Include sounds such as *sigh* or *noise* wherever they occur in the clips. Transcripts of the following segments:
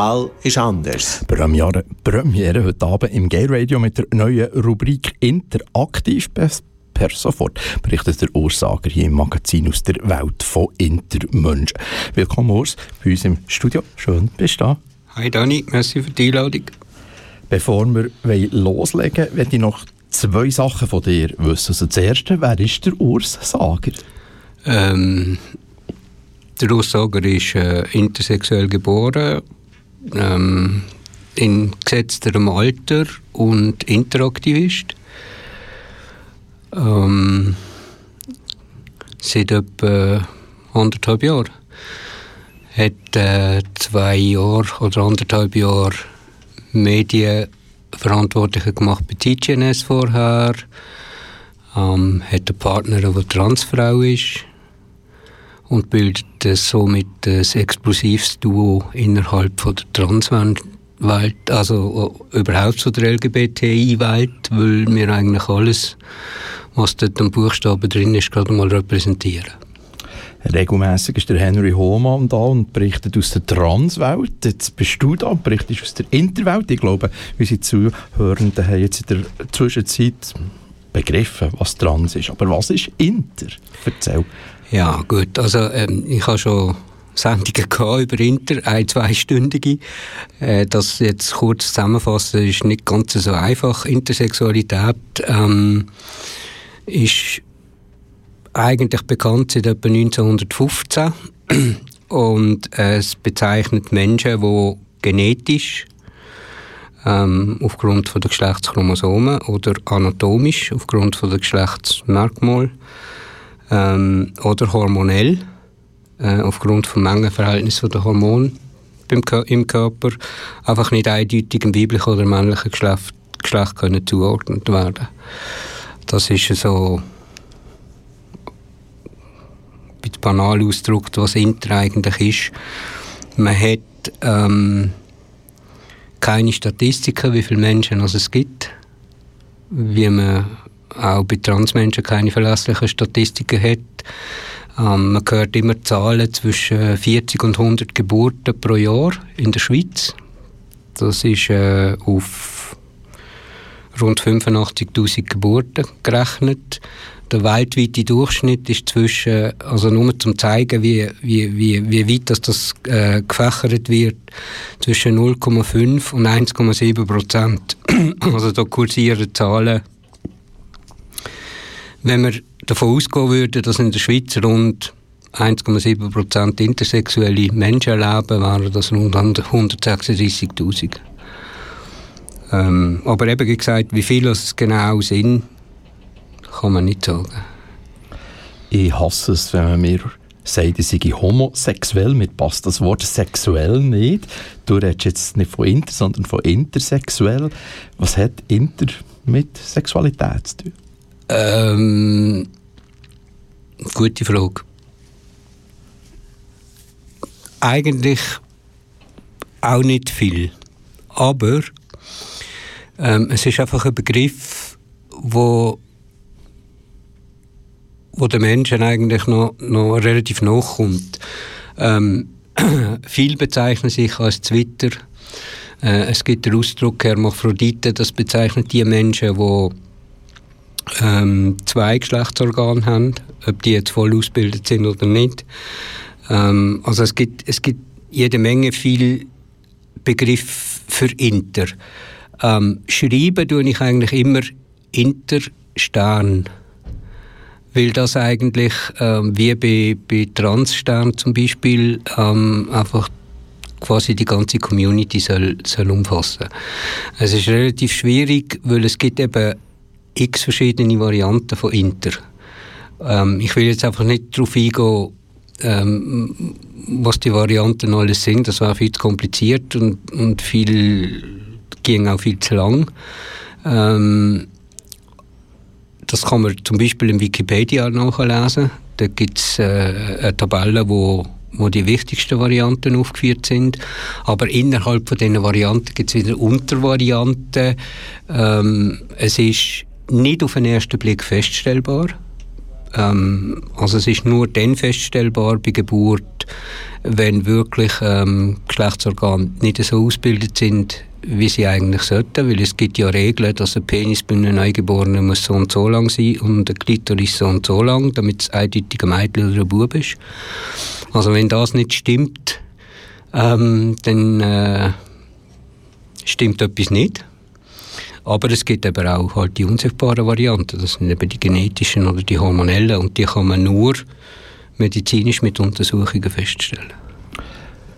Wahl ist anders. Premiere, Premiere heute Abend im Gay Radio mit der neuen Rubrik Interaktiv per sofort, berichtet der Ursager hier im Magazin aus der Welt von Intermenschen. Willkommen, Urs, bei uns im Studio. Schön, bist du da. Hi Dani, merci für die Einladung. Bevor wir loslegen, möchte ich noch zwei Sachen von dir wissen. Also das erste, wer ist der Ursager? Ähm, der Ursager ist äh, intersexuell geboren, ähm, in gesetzterem Alter und Interaktivist. Ähm, seit etwa anderthalb Jahren. Hat äh, zwei Jahre oder anderthalb Jahre Medienverantwortliche gemacht bei TGNS vorher. Ähm, hat einen Partner, der Transfrau ist und bildet somit ein explosives Duo innerhalb von der Transwelt, also überhaupt so der LGBTI-Welt, weil wir eigentlich alles was dort am Buchstaben drin ist, gerade mal repräsentieren. Regelmäßig ist der Henry Hohmann da und berichtet aus der Transwelt. Jetzt bist du da und berichtest aus der Interwelt. Ich glaube, unsere Zuhörenden haben jetzt in der Zwischenzeit begriffen, was trans ist. Aber was ist Inter? Erzähl. Ja, gut. Also, ähm, ich habe schon Sendungen *laughs* über Inter, ein-, zweistündige. Äh, das jetzt kurz zusammenfassen, ist nicht ganz so einfach. Intersexualität ähm, ist eigentlich bekannt seit etwa 1915 *clears throat* und es bezeichnet Menschen, die genetisch ähm, aufgrund von der Geschlechtschromosomen oder anatomisch aufgrund von der Geschlechtsmerkmal ähm, oder hormonell äh, aufgrund vom Mengenverhältnis der Hormone im Körper einfach nicht eindeutig im weiblichen oder männlichen Geschlecht, Geschlecht können zugeordnet werden. Das ist so ein banal ausgedrückt, was Inter eigentlich ist. Man hat ähm, keine Statistiken, wie viele Menschen es gibt, wie man auch bei Transmenschen keine verlässlichen Statistiken hat. Ähm, man hört immer Zahlen zwischen 40 und 100 Geburten pro Jahr in der Schweiz. Das ist äh, auf rund 85.000 Geburten gerechnet. Der weltweite Durchschnitt ist zwischen, also nur zum zeigen, wie, wie, wie, wie weit das, das äh, gefächert wird, zwischen 0,5 und 1,7 Prozent. *clears throat* also da kursieren Zahlen. Wenn wir davon ausgehen würden, dass in der Schweiz rund 1,7 Prozent intersexuelle Menschen leben, wären das rund 136.000. Ähm, aber eben gesagt, wie viele es genau sind, kann man nicht sagen. Ich hasse es, wenn man mir sagt, ich sei homosexuell. Mir passt das Wort sexuell nicht. Du redest jetzt nicht von inter, sondern von intersexuell. Was hat inter mit Sexualität zu tun? Ähm, gute Frage. Eigentlich auch nicht viel. Aber ähm, es ist einfach ein Begriff, wo, wo den Menschen eigentlich noch, noch relativ nachkommt. Ähm, *clears throat* viel bezeichnen sich als Twitter. Äh, es gibt den Ausdruck Hermaphrodite, das bezeichnet die Menschen, die ähm, zwei Geschlechtsorgane haben, ob die jetzt voll ausgebildet sind oder nicht. Ähm, also es gibt, es gibt jede Menge viel Begriff für Inter. Ähm, schreiben tue ich eigentlich immer Interstern. Weil das eigentlich, ähm, wie bei, bei Transstern zum Beispiel, ähm, einfach quasi die ganze Community soll, soll umfassen. Es ist relativ schwierig, weil es gibt eben x verschiedene Varianten von Inter. Ähm, ich will jetzt einfach nicht darauf eingehen, ähm, was die Varianten alles sind. Das wäre viel zu kompliziert und, und viel ging auch viel zu lang. Ähm, das kann man zum Beispiel im Wikipedia nachlesen. Da gibt es äh, eine Tabelle, wo, wo die wichtigsten Varianten aufgeführt sind. Aber innerhalb von diesen Varianten gibt es wieder Untervarianten. Ähm, es ist nicht auf den ersten Blick feststellbar. Ähm, also es ist nur dann feststellbar bei Geburt, wenn wirklich ähm, Geschlechtsorgane nicht so ausgebildet sind, wie sie eigentlich sollten, weil es gibt ja Regeln, dass ein Penis bei einem Neugeborenen muss so und so lang sein und ein Klitoris so und so lang, damit es eindeutig ein Mädchen oder ein Bub ist. Also wenn das nicht stimmt, ähm, dann äh, stimmt etwas nicht. Aber es gibt aber auch halt die unsichtbaren Varianten, das sind eben die genetischen oder die hormonellen und die kann man nur medizinisch mit Untersuchungen feststellen.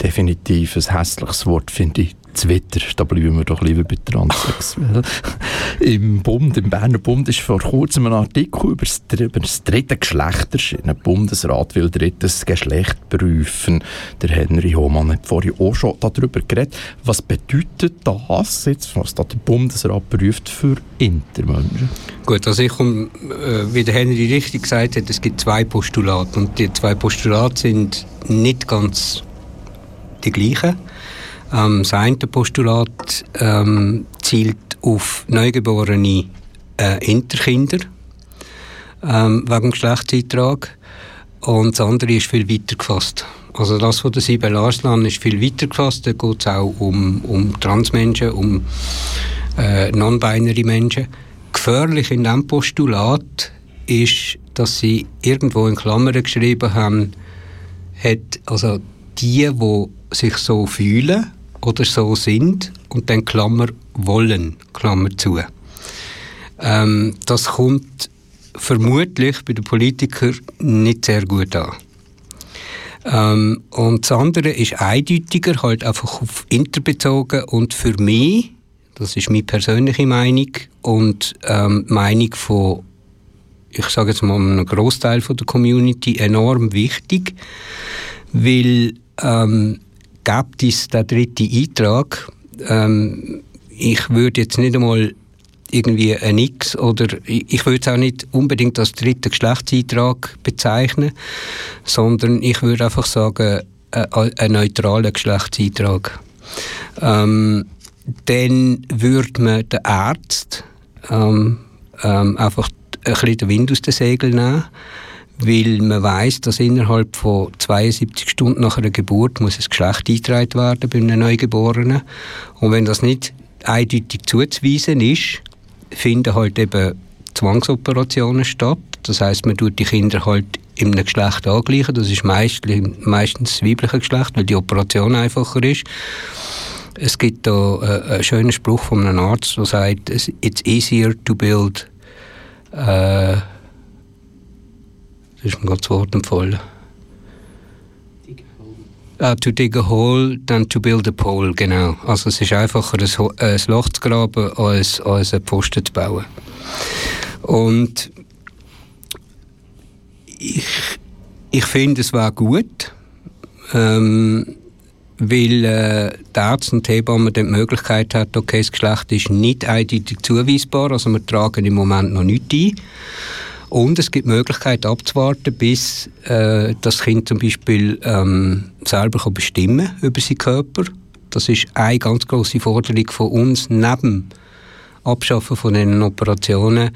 Definitiv ein hässliches Wort, finde ich. Twitter, da bleiben wir doch lieber bei Transsexuell. *laughs* Im Bund, im Berner Bund ist vor kurzem ein Artikel über das, über das dritte Geschlecht erschienen. Der Bundesrat will drittes Geschlecht prüfen. Der Henry Hohmann hat vorhin auch schon darüber geredet. Was bedeutet das jetzt, was da der Bundesrat prüft für Intermenschen? Gut, also ich komme, äh, wie der Henry richtig gesagt hat, es gibt zwei Postulate und die zwei Postulate sind nicht ganz die gleichen. Ähm, das eine Postulat ähm, zielt auf neugeborene äh, Interkinder ähm, wegen Geschlechtseintrag und das andere ist viel weiter gefasst. Also das von der Sibel Arslan ist viel weiter gefasst. Da geht es auch um, um Transmenschen, um äh, non-binary Menschen. Gefährlich in diesem Postulat ist, dass sie irgendwo in Klammern geschrieben haben, hat, also die, die sich so fühlen, oder so sind und dann Klammer wollen, Klammer zu. Ähm, das kommt vermutlich bei den Politikern nicht sehr gut an. Ähm, und das andere ist eindeutiger, halt einfach auf Inter bezogen und für mich, das ist meine persönliche Meinung und ähm, Meinung von, ich sage jetzt mal, einem Großteil der Community enorm wichtig, weil ähm, gibt es den dritten Eintrag. Ähm, ich würde jetzt nicht einmal irgendwie ein X oder ich würde es auch nicht unbedingt als dritten Geschlechtseintrag bezeichnen, sondern ich würde einfach sagen, äh, ein neutraler Geschlechtseintrag. Ähm, dann würde man den Arzt ähm, ähm, einfach ein bisschen den Wind aus den Segeln nehmen weil man weiß, dass innerhalb von 72 Stunden nach einer Geburt muss ein Geschlecht eingetragen werden bei einem Neugeborenen. Und wenn das nicht eindeutig zuzuweisen ist, finden halt eben Zwangsoperationen statt. Das heißt, man tut die Kinder halt einem Geschlecht angleichen. Das ist meistens, meistens das weibliche Geschlecht, weil die Operation einfacher ist. Es gibt da äh, einen schönen Spruch von einem Arzt, der sagt, it's easier to build das ist mir gerade das Wort empfohlen. Uh, to dig a hole than to build a pole, genau. Also es ist einfacher, ein, ein Loch zu graben, als, als einen Posten zu bauen. Und ich, ich finde, es war gut, ähm, weil äh, der Arzt und die Hebamme die Möglichkeit hat, okay, das Geschlecht ist nicht eindeutig zuweisbar, also wir tragen im Moment noch nichts ein. Und es gibt die Möglichkeit abzuwarten, bis äh, das Kind zum Beispiel ähm, selber kann bestimmen über seinen Körper. Das ist eine ganz große Forderung von uns neben Abschaffen von den Operationen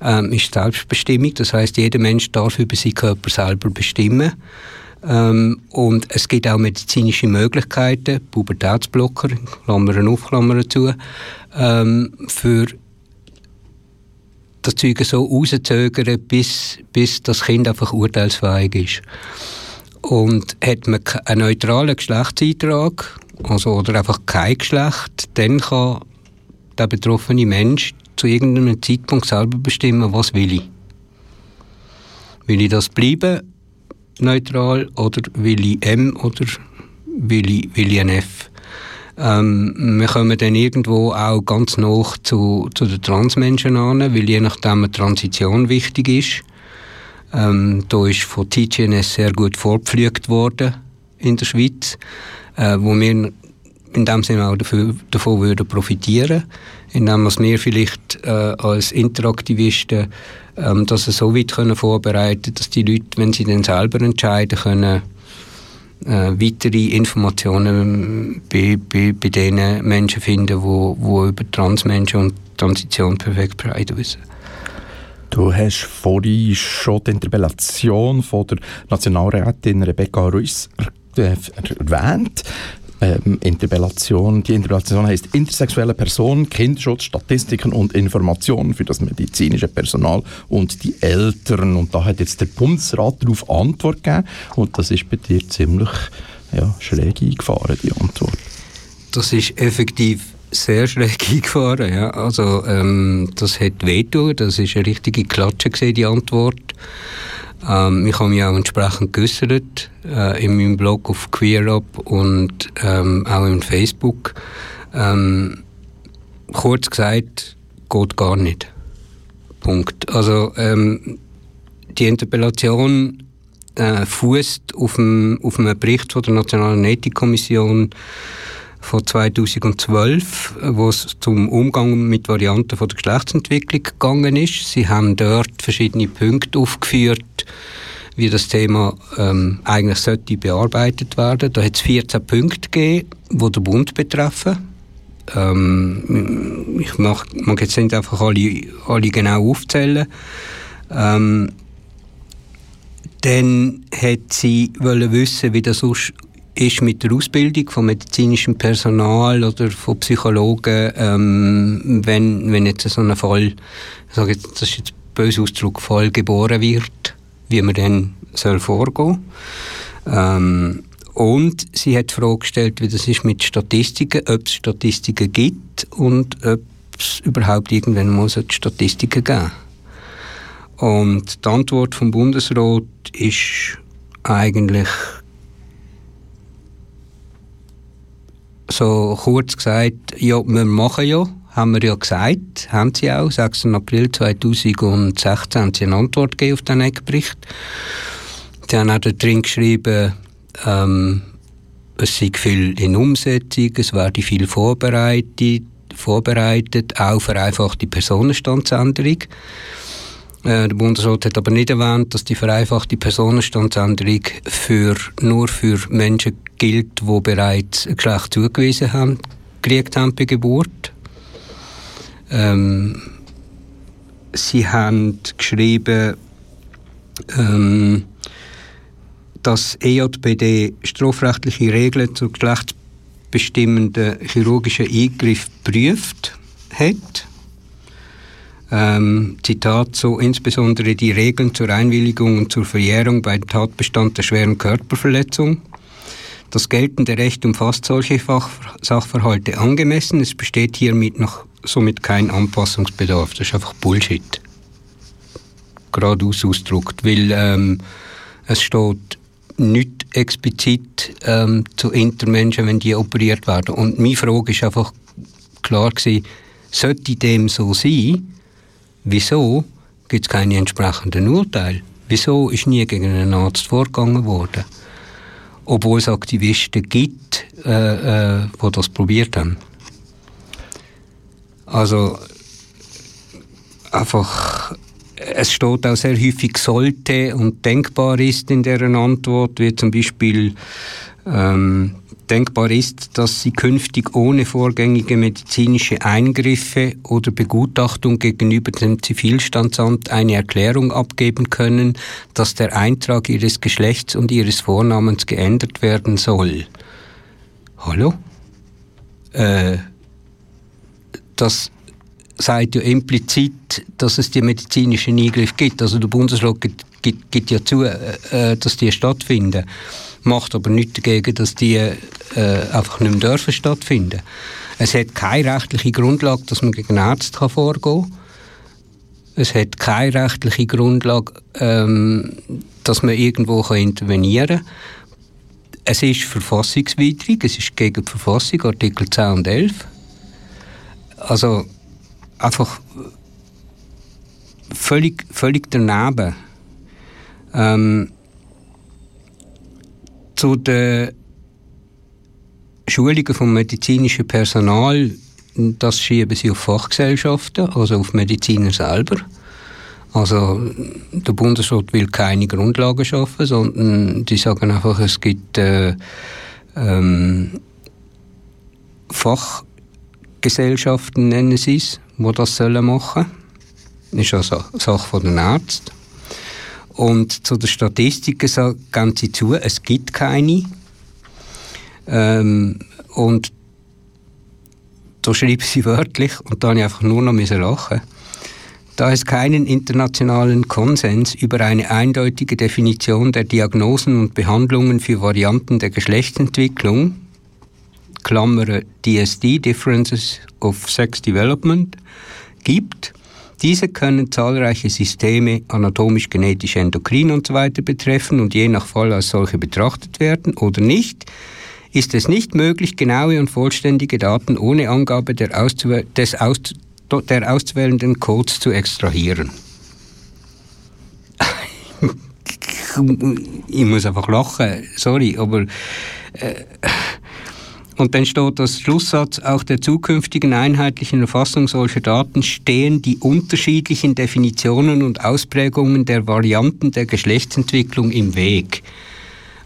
ähm, ist Selbstbestimmung. Das heißt, jeder Mensch darf über seinen Körper selber bestimmen. Ähm, und es gibt auch medizinische Möglichkeiten, Pubertätsblocker, Klammern auf, Klammern zu, ähm, für das Zeug so rauszögern, bis, bis das Kind einfach urteilsfähig ist. Und hat man einen neutralen Geschlechtseintrag, also, oder einfach kein Geschlecht, dann kann der betroffene Mensch zu irgendeinem Zeitpunkt selber bestimmen, was will ich. Will ich das bleiben, neutral, oder will ich M oder will ich, will ich ein F? Ähm, wir kommen dann irgendwo auch ganz noch zu, zu den Transmenschen an, weil je nachdem eine Transition wichtig ist. Ähm, da ist von TGNS sehr gut vorgepflügt worden in der Schweiz, äh, wo wir in dem Sinne auch dafür, davon würden profitieren, indem wir vielleicht äh, als Interaktivisten ähm, das so weit können vorbereiten, dass die Leute, wenn sie dann selber entscheiden können, äh, weitere Informationen bei, bei, bei den Menschen finden, wo, wo über Transmenschen und Transition perfekt Bescheid wissen. Du hast vorhin schon die Interpellation von der Nationalrätin Rebecca Ruiz erwähnt. Ähm, Interpellation. Die Interpellation heißt Intersexuelle Personen, Kinderschutz, Statistiken und Informationen für das medizinische Personal und die Eltern. Und da hat jetzt der Bundesrat darauf Antwort gegeben und das ist bei dir ziemlich ja, schräg eingefahren, die Antwort. Das ist effektiv sehr schräg *laughs* eingefahren, ja. Also, ähm, das hat wehgetan, das ist eine richtige Klatsche gewesen, die Antwort. Ähm, ich habe mich auch entsprechend geäußert, äh, in meinem Blog auf QueerUp und ähm, auch in Facebook. Ähm, kurz gesagt, geht gar nicht. Punkt. Also, ähm, die Interpellation äh, fußt auf, auf einem Bericht von der Nationalen Ethikkommission von 2012, wo es zum Umgang mit Varianten von der Geschlechtsentwicklung gegangen ist. Sie haben dort verschiedene Punkte aufgeführt, wie das Thema ähm, eigentlich sollte bearbeitet werden. Da hat es 14 Punkte gegeben, die den Bund betreffen. Ähm, ich mag, mag jetzt nicht einfach alle, alle genau aufzählen. Ähm, dann hat sie wollen wissen, wie das ist mit der Ausbildung von medizinischem Personal oder von Psychologen, ähm, wenn, wenn jetzt so ein Fall, ich sage jetzt, das ist jetzt ein böser Ausdruck, Fall geboren wird, wie man dann soll vorgehen. Ähm, und sie hat die Frage gestellt, wie das ist mit Statistiken, ob es Statistiken gibt und ob es überhaupt irgendwann mal Statistiken geben Und die Antwort vom Bundesrat ist eigentlich so kurz gesagt, ja, wir machen ja, haben wir ja gesagt, haben sie auch, 6. April 2016 haben sie eine Antwort gegeben auf den Eckbericht. Sie haben auch drin geschrieben, ähm, es sei viel in Umsetzung, es werde viel vorbereitet, vorbereitet auch vereinfachte Personenstandsänderung. Äh, der Bundesrat hat aber nicht erwähnt, dass die vereinfachte Personenstandsänderung für, nur für Menschen gilt, die bereits ein Geschlecht zugewiesen haben, gekriegt haben bei Geburt. Ähm, sie haben geschrieben, ähm, dass EJPD strafrechtliche Regeln zu geschlechtsbestimmenden chirurgischen Eingriff prüft hat ähm, Zitat so, insbesondere die Regeln zur Einwilligung und zur Verjährung bei Tatbestand der schweren Körperverletzung. Das geltende Recht umfasst solche Sachverhalte angemessen. Es besteht hiermit noch somit kein Anpassungsbedarf. Das ist einfach Bullshit. Geradeaus ausgedrückt, weil ähm, es steht nicht explizit ähm, zu Intermenschen, wenn die operiert werden. Und meine Frage ist einfach klar gewesen, sollte dem so sein, Wieso gibt es keine entsprechenden Urteile? Wieso ist nie gegen einen Arzt vorgegangen worden? Obwohl es Aktivisten gibt, äh, äh, die das probiert haben. Also, einfach, es steht auch sehr häufig sollte und denkbar ist in deren Antwort, wie zum Beispiel ähm, Denkbar ist, dass sie künftig ohne vorgängige medizinische Eingriffe oder Begutachtung gegenüber dem Zivilstandsamt eine Erklärung abgeben können, dass der Eintrag ihres Geschlechts und ihres Vornamens geändert werden soll. Hallo? Äh, das sagt ja implizit, dass es die medizinischen Eingriffe gibt. Also der Bundesrat gibt, gibt, gibt ja zu, äh, äh dass die stattfinden macht aber nichts dagegen, dass die äh, einfach nicht mehr dürfen stattfinden. Es hat keine rechtliche Grundlage, dass man gegen Ärzte kann vorgehen kann. Es hat keine rechtliche Grundlage, ähm, dass man irgendwo kann intervenieren kann. Es ist verfassungswidrig, es ist gegen die Verfassung, Artikel 10 und 11. Also einfach völlig, völlig daneben. Ähm, zu den Schulungen vom medizinischen Personal, das schieben sie auf Fachgesellschaften, also auf Mediziner selber. Also der Bundesrat will keine Grundlagen schaffen, sondern die sagen einfach, es gibt äh, ähm, Fachgesellschaften, nennen sie es, die das sollen machen ist also Sache von den Ärzten. Und zu den Statistiken sagen sie zu, es gibt keine. Ähm, und da schreiben sie *laughs* wörtlich, und da habe ich einfach nur noch lachen da es keinen internationalen Konsens über eine eindeutige Definition der Diagnosen und Behandlungen für Varianten der Geschlechtsentwicklung, Klammer DSD, Differences of Sex Development, gibt, diese können zahlreiche Systeme, anatomisch, genetisch, endokrin und so weiter betreffen und je nach Fall als solche betrachtet werden oder nicht, ist es nicht möglich, genaue und vollständige Daten ohne Angabe der, Auszuwähl des Aus der auszuwählenden Codes zu extrahieren. *laughs* ich muss einfach lachen, sorry, aber äh, und dann steht das Schlusssatz, auch der zukünftigen einheitlichen Erfassung solcher Daten stehen die unterschiedlichen Definitionen und Ausprägungen der Varianten der Geschlechtsentwicklung im Weg.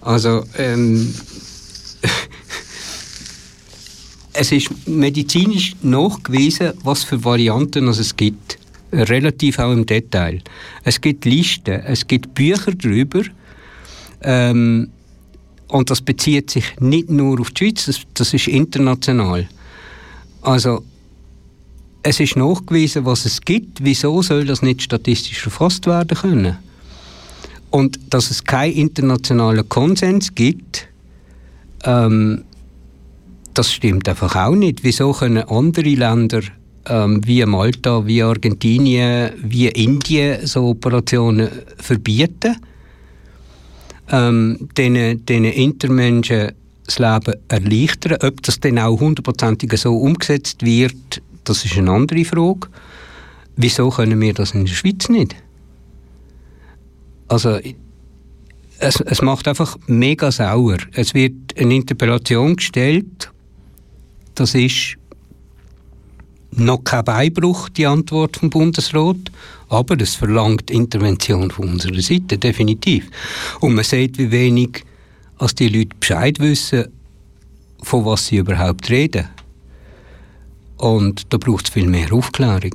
Also ähm, *laughs* es ist medizinisch nachgewiesen, was für Varianten es gibt. Relativ auch im Detail. Es gibt Listen, es gibt Bücher darüber. Ähm, und das bezieht sich nicht nur auf die Schweiz, das, das ist international. Also, es ist nachgewiesen, was es gibt. Wieso soll das nicht statistisch erfasst werden können? Und dass es keinen internationalen Konsens gibt, ähm, das stimmt einfach auch nicht. Wieso können andere Länder ähm, wie Malta, wie Argentinien, wie Indien so Operationen verbieten? Ähm, denen, denen Intermenschen das Leben erleichtern. Ob das dann auch hundertprozentig so umgesetzt wird, das ist eine andere Frage. Wieso können wir das in der Schweiz nicht? Also, es, es macht einfach mega sauer. Es wird eine Interpellation gestellt das ist noch kein Beibruch, die Antwort vom Bundesrat, aber es verlangt Intervention von unserer Seite, definitiv. Und man sieht, wie wenig als die Leute Bescheid wissen, von was sie überhaupt reden. Und da braucht es viel mehr Aufklärung.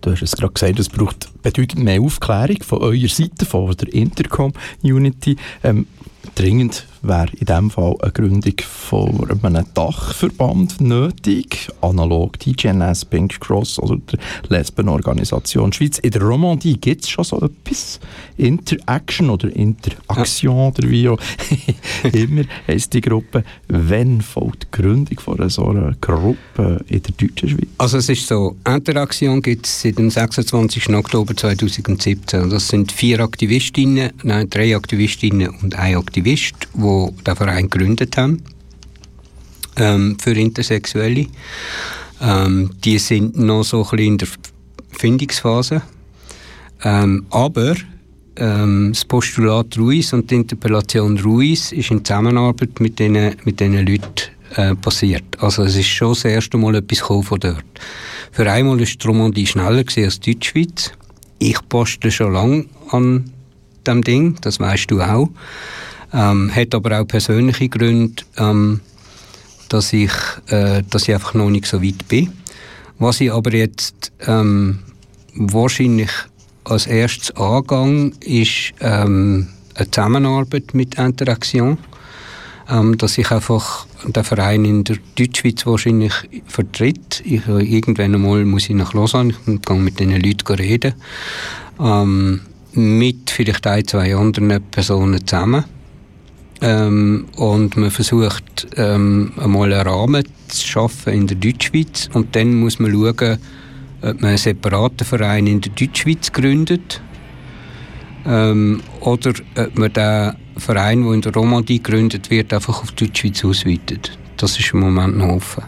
Du hast es gerade gesagt, es braucht bedeutend mehr Aufklärung von eurer Seite, von der Intercom-Unity. Ähm, dringend wäre in diesem Fall eine Gründung von einem Dachverband nötig, analog die GNS, Pink Cross oder der Lesbenorganisation Schweiz. In der Romandie gibt es schon so etwas. Interaction oder Interaktion ja. oder wie auch *laughs* immer heisst die Gruppe. Wann folgt die Gründung von so einer Gruppe in der deutschen Schweiz? Also es ist so, Interaktion gibt es seit dem 26. Oktober 2017. Das sind vier Aktivistinnen, nein, drei Aktivistinnen und ein Aktivist, die wo den Verein gegründet haben ähm, für Intersexuelle. Ähm, die sind noch so ein bisschen in der Findungsphase. Ähm, aber ähm, das Postulat Ruiz und die Interpellation Ruiz ist in Zusammenarbeit mit diesen mit den Leuten äh, passiert. Also es ist schon das erste Mal etwas von dort. Für einmal die Romandie schneller als die Deutschschweiz. Ich poste schon lange an dem Ding, das weißt du auch. Ähm, hat aber auch persönliche Gründe, ähm, dass, ich, äh, dass ich einfach noch nicht so weit bin. Was ich aber jetzt ähm, wahrscheinlich als erstes angehe, ist ähm, eine Zusammenarbeit mit Interaction. Ähm, dass ich einfach den Verein in der Deutschschweiz wahrscheinlich vertritt. Ich, äh, irgendwann einmal muss ich nach Lausanne und gehe mit diesen Leuten reden. Ähm, mit vielleicht ein, zwei anderen Personen zusammen. Ähm, und man versucht ähm, einmal einen Rahmen zu schaffen in der Deutschschweiz und dann muss man schauen, ob man einen separaten Verein in der Deutschschweiz gründet ähm, oder ob man den Verein, der in der Romandie gegründet wird, einfach auf die Deutschschweiz ausweitet. Das ist im Moment noch offen.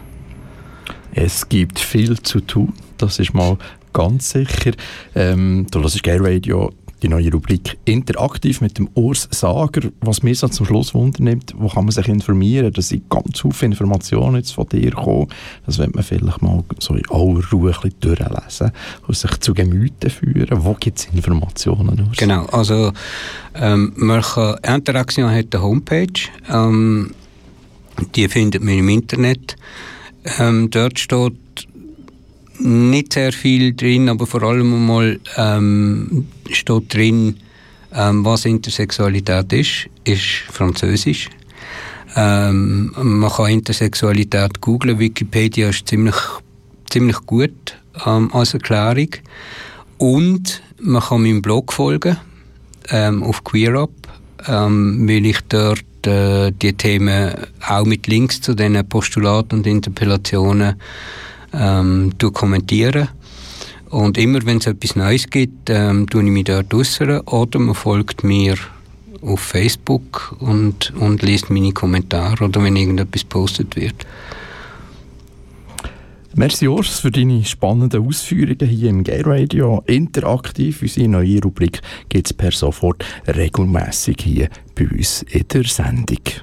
Es gibt viel zu tun, das ist mal ganz sicher. Ähm, du hörst Gay Radio die neue Rubrik Interaktiv mit dem Urs Sager. Was mir so zum Schluss wundernimmt, wo kann man sich informieren? Da sind ganz viele Informationen jetzt von dir gekommen. Das wird man vielleicht mal so in aller Ruhe ein durchlesen und sich zu Gemüte führen. Wo gibt es Informationen? Urs? Genau, also ähm, man kann, Interaktion hat eine Homepage. Ähm, die findet man im Internet. Ähm, dort steht nicht sehr viel drin, aber vor allem mal ähm, steht drin, ähm, was Intersexualität ist, ist Französisch. Ähm, man kann Intersexualität googlen, Wikipedia ist ziemlich, ziemlich gut ähm, als Erklärung. Und man kann meinem Blog folgen ähm, auf QueerUp, ähm, weil ich dort äh, die Themen auch mit Links zu diesen Postulaten und Interpellationen ähm, kommentiere. Und immer wenn es etwas Neues gibt, ähm, tue ich mich dort äußern oder man folgt mir auf Facebook und, und liest meine Kommentare oder wenn irgendetwas postet wird. Merci Urs für deine spannenden Ausführungen hier im Gay Radio. Interaktiv, unsere neue Rubrik gibt es per sofort regelmäßig hier bei uns in der Sendung.